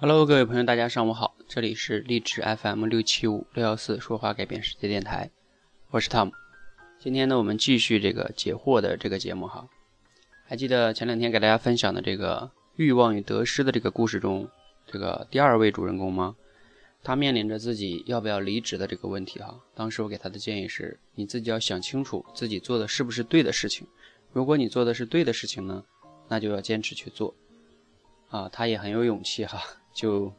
Hello，各位朋友，大家上午好，这里是励志 FM 六七五六幺四说话改变世界电台，我是 Tom。今天呢，我们继续这个解惑的这个节目哈。还记得前两天给大家分享的这个欲望与得失的这个故事中，这个第二位主人公吗？他面临着自己要不要离职的这个问题哈。当时我给他的建议是，你自己要想清楚自己做的是不是对的事情。如果你做的是对的事情呢，那就要坚持去做。啊，他也很有勇气哈。就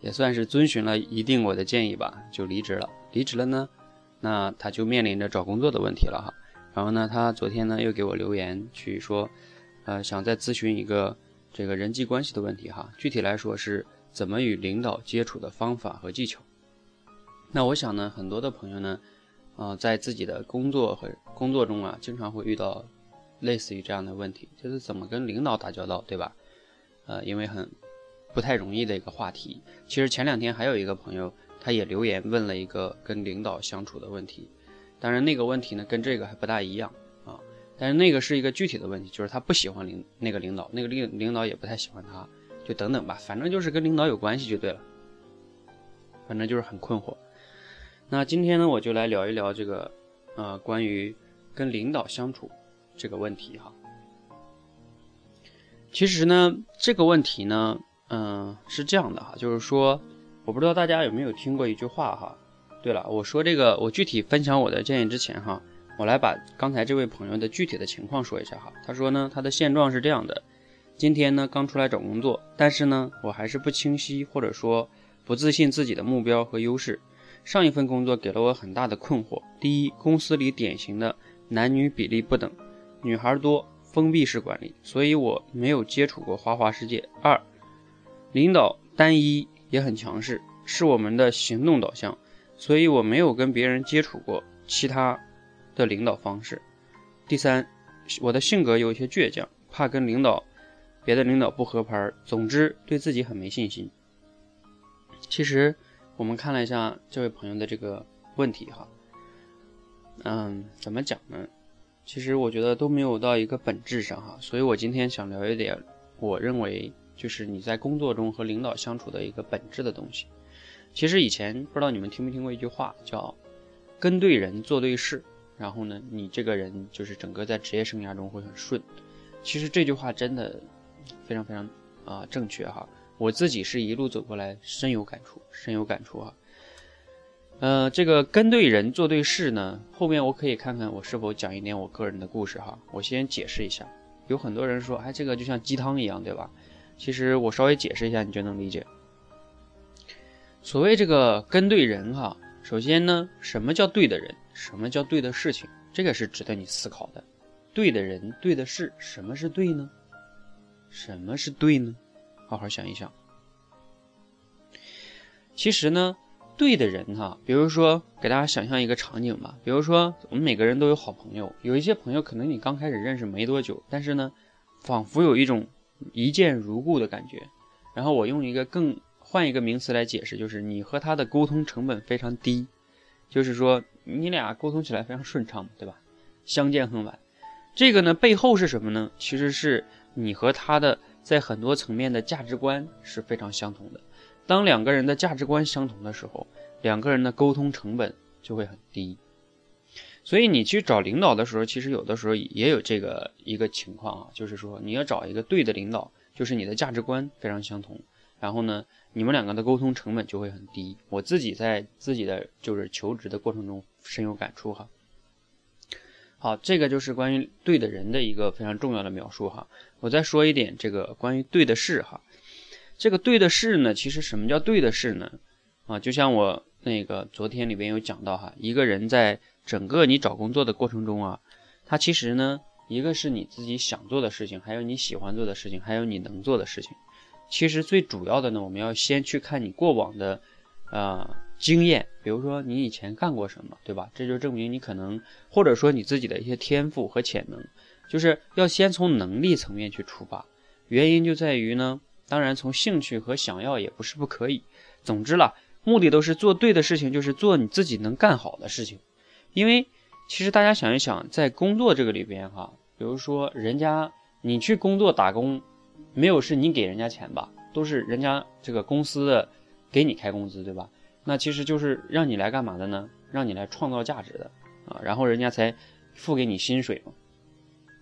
也算是遵循了一定我的建议吧，就离职了。离职了呢，那他就面临着找工作的问题了哈。然后呢，他昨天呢又给我留言去说，呃，想再咨询一个这个人际关系的问题哈。具体来说是怎么与领导接触的方法和技巧。那我想呢，很多的朋友呢，啊，在自己的工作和工作中啊，经常会遇到类似于这样的问题，就是怎么跟领导打交道，对吧？呃，因为很。不太容易的一个话题。其实前两天还有一个朋友，他也留言问了一个跟领导相处的问题。当然那个问题呢，跟这个还不大一样啊。但是那个是一个具体的问题，就是他不喜欢领那个领导，那个领领导也不太喜欢他，就等等吧，反正就是跟领导有关系就对了。反正就是很困惑。那今天呢，我就来聊一聊这个，呃，关于跟领导相处这个问题哈。其实呢，这个问题呢。嗯，是这样的哈，就是说，我不知道大家有没有听过一句话哈。对了，我说这个，我具体分享我的建议之前哈，我来把刚才这位朋友的具体的情况说一下哈。他说呢，他的现状是这样的，今天呢刚出来找工作，但是呢我还是不清晰或者说不自信自己的目标和优势。上一份工作给了我很大的困惑。第一，公司里典型的男女比例不等，女孩多，封闭式管理，所以我没有接触过花花世界。二领导单一也很强势，是我们的行动导向，所以我没有跟别人接触过其他的领导方式。第三，我的性格有一些倔强，怕跟领导别的领导不合拍。总之，对自己很没信心。其实我们看了一下这位朋友的这个问题哈，嗯，怎么讲呢？其实我觉得都没有到一个本质上哈，所以我今天想聊一点，我认为。就是你在工作中和领导相处的一个本质的东西。其实以前不知道你们听没听过一句话，叫“跟对人，做对事”，然后呢，你这个人就是整个在职业生涯中会很顺。其实这句话真的非常非常啊正确哈。我自己是一路走过来，深有感触，深有感触哈。呃，这个跟对人，做对事呢，后面我可以看看我是否讲一点我个人的故事哈。我先解释一下，有很多人说，哎，这个就像鸡汤一样，对吧？其实我稍微解释一下，你就能理解。所谓这个跟对人哈，首先呢，什么叫对的人？什么叫对的事情？这个是值得你思考的。对的人，对的事，什么是对呢？什么是对呢？好好想一想。其实呢，对的人哈，比如说给大家想象一个场景吧，比如说我们每个人都有好朋友，有一些朋友可能你刚开始认识没多久，但是呢，仿佛有一种。一见如故的感觉，然后我用一个更换一个名词来解释，就是你和他的沟通成本非常低，就是说你俩沟通起来非常顺畅，对吧？相见恨晚，这个呢背后是什么呢？其实是你和他的在很多层面的价值观是非常相同的。当两个人的价值观相同的时候，两个人的沟通成本就会很低。所以你去找领导的时候，其实有的时候也有这个一个情况啊，就是说你要找一个对的领导，就是你的价值观非常相同，然后呢，你们两个的沟通成本就会很低。我自己在自己的就是求职的过程中深有感触哈。好，这个就是关于对的人的一个非常重要的描述哈。我再说一点这个关于对的事哈，这个对的事呢，其实什么叫对的事呢？啊，就像我那个昨天里边有讲到哈，一个人在整个你找工作的过程中啊，他其实呢，一个是你自己想做的事情，还有你喜欢做的事情，还有你能做的事情。其实最主要的呢，我们要先去看你过往的，呃，经验，比如说你以前干过什么，对吧？这就证明你可能，或者说你自己的一些天赋和潜能，就是要先从能力层面去出发。原因就在于呢，当然从兴趣和想要也不是不可以。总之了，目的都是做对的事情，就是做你自己能干好的事情。因为其实大家想一想，在工作这个里边哈，比如说人家你去工作打工，没有是你给人家钱吧，都是人家这个公司的给你开工资，对吧？那其实就是让你来干嘛的呢？让你来创造价值的啊，然后人家才付给你薪水嘛。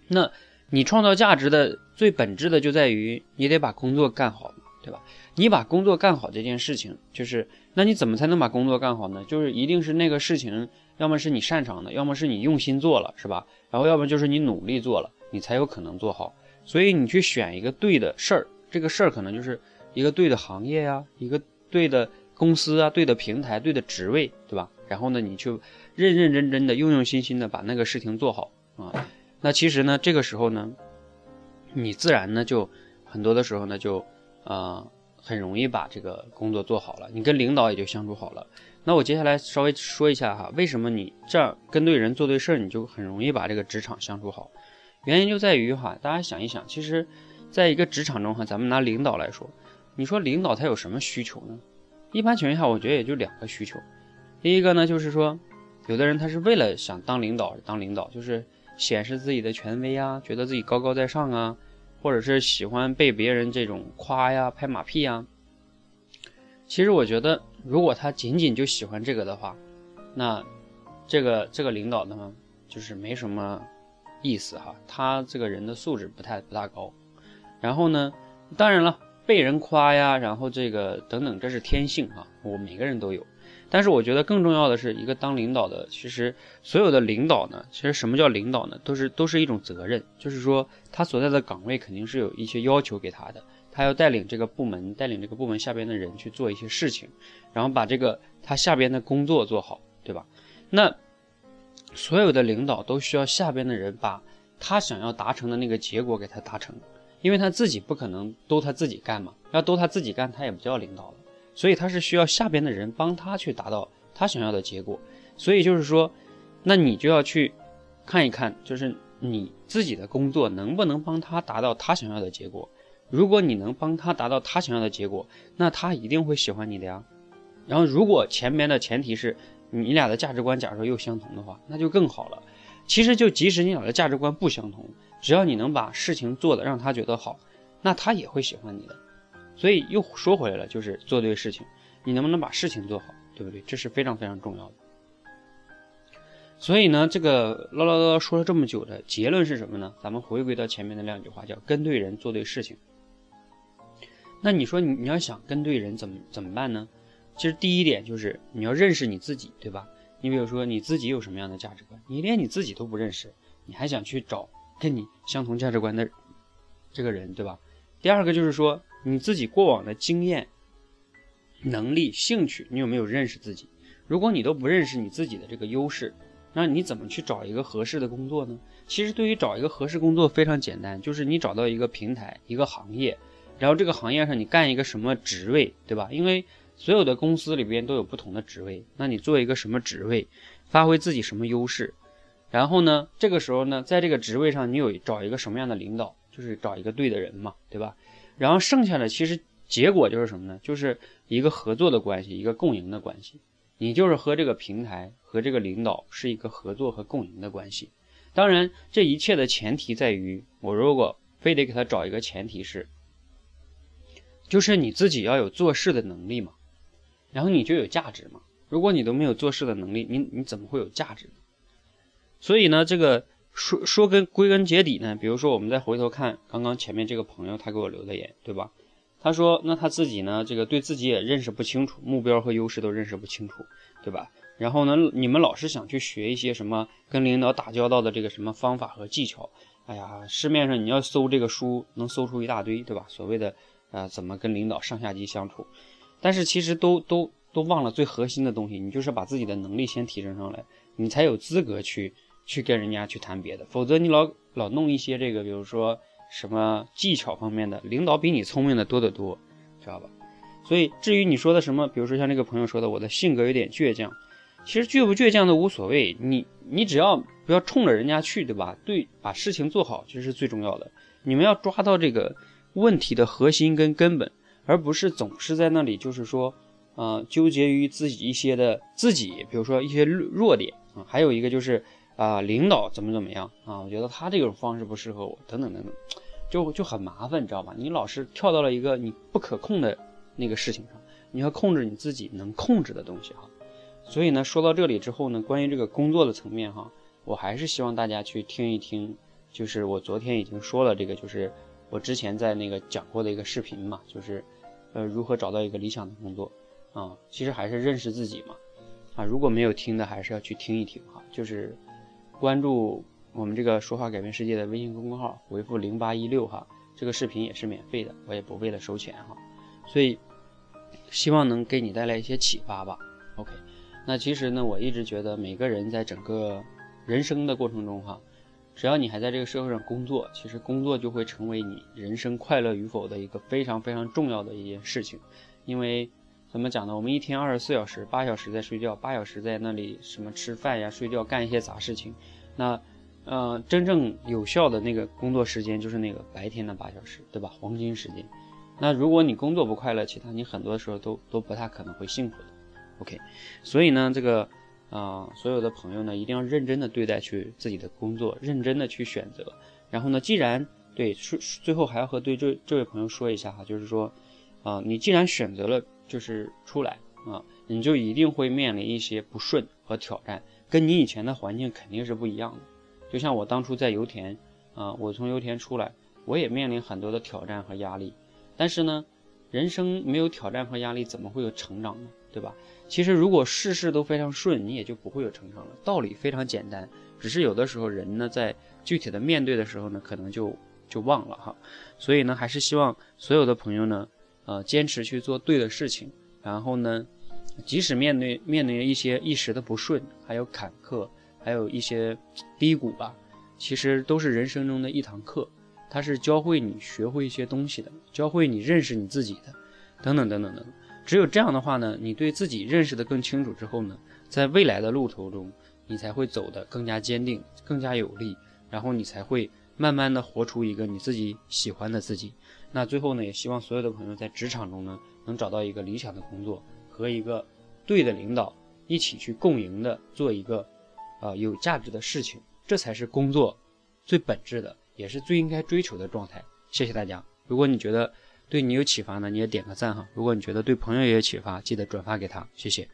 那你创造价值的最本质的就在于你得把工作干好，对吧？你把工作干好这件事情，就是那你怎么才能把工作干好呢？就是一定是那个事情，要么是你擅长的，要么是你用心做了，是吧？然后要么就是你努力做了，你才有可能做好。所以你去选一个对的事儿，这个事儿可能就是一个对的行业呀，一个对的公司啊，对的平台，对的职位，对吧？然后呢，你就认认真真的、用用心心的把那个事情做好啊。那其实呢，这个时候呢，你自然呢就很多的时候呢就啊。很容易把这个工作做好了，你跟领导也就相处好了。那我接下来稍微说一下哈，为什么你这样跟对人做对事儿，你就很容易把这个职场相处好？原因就在于哈，大家想一想，其实，在一个职场中哈，咱们拿领导来说，你说领导他有什么需求呢？一般情况下，我觉得也就两个需求。第一个呢，就是说，有的人他是为了想当领导当领导，就是显示自己的权威啊，觉得自己高高在上啊。或者是喜欢被别人这种夸呀、拍马屁呀。其实我觉得，如果他仅仅就喜欢这个的话，那这个这个领导呢，就是没什么意思哈。他这个人的素质不太不大高。然后呢，当然了，被人夸呀，然后这个等等，这是天性哈，我每个人都有。但是我觉得更重要的是一个当领导的，其实所有的领导呢，其实什么叫领导呢？都是都是一种责任，就是说他所在的岗位肯定是有一些要求给他的，他要带领这个部门，带领这个部门下边的人去做一些事情，然后把这个他下边的工作做好，对吧？那所有的领导都需要下边的人把他想要达成的那个结果给他达成，因为他自己不可能都他自己干嘛，要都他自己干，他也不叫领导了。所以他是需要下边的人帮他去达到他想要的结果，所以就是说，那你就要去看一看，就是你自己的工作能不能帮他达到他想要的结果。如果你能帮他达到他想要的结果，那他一定会喜欢你的呀。然后如果前面的前提是你俩的价值观假如说又相同的话，那就更好了。其实就即使你俩的价值观不相同，只要你能把事情做得让他觉得好，那他也会喜欢你的。所以又说回来了，就是做对事情，你能不能把事情做好，对不对？这是非常非常重要的。所以呢，这个唠唠叨叨说了这么久的结论是什么呢？咱们回归到前面的两句话，叫跟对人，做对事情。那你说你你要想跟对人，怎么怎么办呢？其实第一点就是你要认识你自己，对吧？你比如说你自己有什么样的价值观，你连你自己都不认识，你还想去找跟你相同价值观的这个人，对吧？第二个就是说。你自己过往的经验、能力、兴趣，你有没有认识自己？如果你都不认识你自己的这个优势，那你怎么去找一个合适的工作呢？其实对于找一个合适工作非常简单，就是你找到一个平台、一个行业，然后这个行业上你干一个什么职位，对吧？因为所有的公司里边都有不同的职位，那你做一个什么职位，发挥自己什么优势，然后呢，这个时候呢，在这个职位上你有找一个什么样的领导，就是找一个对的人嘛，对吧？然后剩下的其实结果就是什么呢？就是一个合作的关系，一个共赢的关系。你就是和这个平台和这个领导是一个合作和共赢的关系。当然，这一切的前提在于，我如果非得给他找一个前提是，就是你自己要有做事的能力嘛，然后你就有价值嘛。如果你都没有做事的能力，你你怎么会有价值呢？所以呢，这个。说说根归根结底呢，比如说我们再回头看刚刚前面这个朋友他给我留的言，对吧？他说那他自己呢，这个对自己也认识不清楚，目标和优势都认识不清楚，对吧？然后呢，你们老是想去学一些什么跟领导打交道的这个什么方法和技巧，哎呀，市面上你要搜这个书能搜出一大堆，对吧？所谓的啊怎么跟领导上下级相处，但是其实都都都忘了最核心的东西，你就是把自己的能力先提升上来，你才有资格去。去跟人家去谈别的，否则你老老弄一些这个，比如说什么技巧方面的，领导比你聪明的多得多，知道吧？所以至于你说的什么，比如说像这个朋友说的，我的性格有点倔强，其实倔不倔强都无所谓，你你只要不要冲着人家去，对吧？对，把事情做好，其实是最重要的。你们要抓到这个问题的核心跟根本，而不是总是在那里就是说，呃，纠结于自己一些的自己，比如说一些弱点啊，还有一个就是。啊，领导怎么怎么样啊？我觉得他这种方式不适合我，等等等等，就就很麻烦，你知道吧？你老是跳到了一个你不可控的那个事情上，你要控制你自己能控制的东西哈。所以呢，说到这里之后呢，关于这个工作的层面哈，我还是希望大家去听一听，就是我昨天已经说了这个，就是我之前在那个讲过的一个视频嘛，就是呃如何找到一个理想的工作啊，其实还是认识自己嘛啊，如果没有听的，还是要去听一听哈，就是关注我们这个说话改变世界的微信公众号，回复零八一六哈，这个视频也是免费的，我也不为了收钱哈，所以希望能给你带来一些启发吧，OK。那其实呢，我一直觉得每个人在整个人生的过程中，哈，只要你还在这个社会上工作，其实工作就会成为你人生快乐与否的一个非常非常重要的一件事情。因为怎么讲呢？我们一天二十四小时，八小时在睡觉，八小时在那里什么吃饭呀、睡觉、干一些杂事情。那，呃，真正有效的那个工作时间就是那个白天的八小时，对吧？黄金时间。那如果你工作不快乐，其他你很多时候都都不太可能会幸福的。OK，所以呢，这个啊，所有的朋友呢，一定要认真的对待去自己的工作，认真的去选择。然后呢，既然对，最后还要和对这这位朋友说一下哈，就是说，啊，你既然选择了就是出来啊，你就一定会面临一些不顺和挑战，跟你以前的环境肯定是不一样的。就像我当初在油田啊，我从油田出来，我也面临很多的挑战和压力。但是呢，人生没有挑战和压力，怎么会有成长呢？对吧？其实如果事事都非常顺，你也就不会有成长了。道理非常简单，只是有的时候人呢，在具体的面对的时候呢，可能就就忘了哈。所以呢，还是希望所有的朋友呢，呃，坚持去做对的事情。然后呢，即使面对面临一些一时的不顺，还有坎坷，还有一些低谷吧，其实都是人生中的一堂课，它是教会你学会一些东西的，教会你认识你自己的，等等等等等。只有这样的话呢，你对自己认识的更清楚之后呢，在未来的路途中，你才会走得更加坚定、更加有力，然后你才会慢慢的活出一个你自己喜欢的自己。那最后呢，也希望所有的朋友在职场中呢，能找到一个理想的工作和一个对的领导，一起去共赢的做一个，啊有价值的事情，这才是工作最本质的，也是最应该追求的状态。谢谢大家。如果你觉得，对你有启发呢，你也点个赞哈。如果你觉得对朋友也有启发，记得转发给他，谢谢。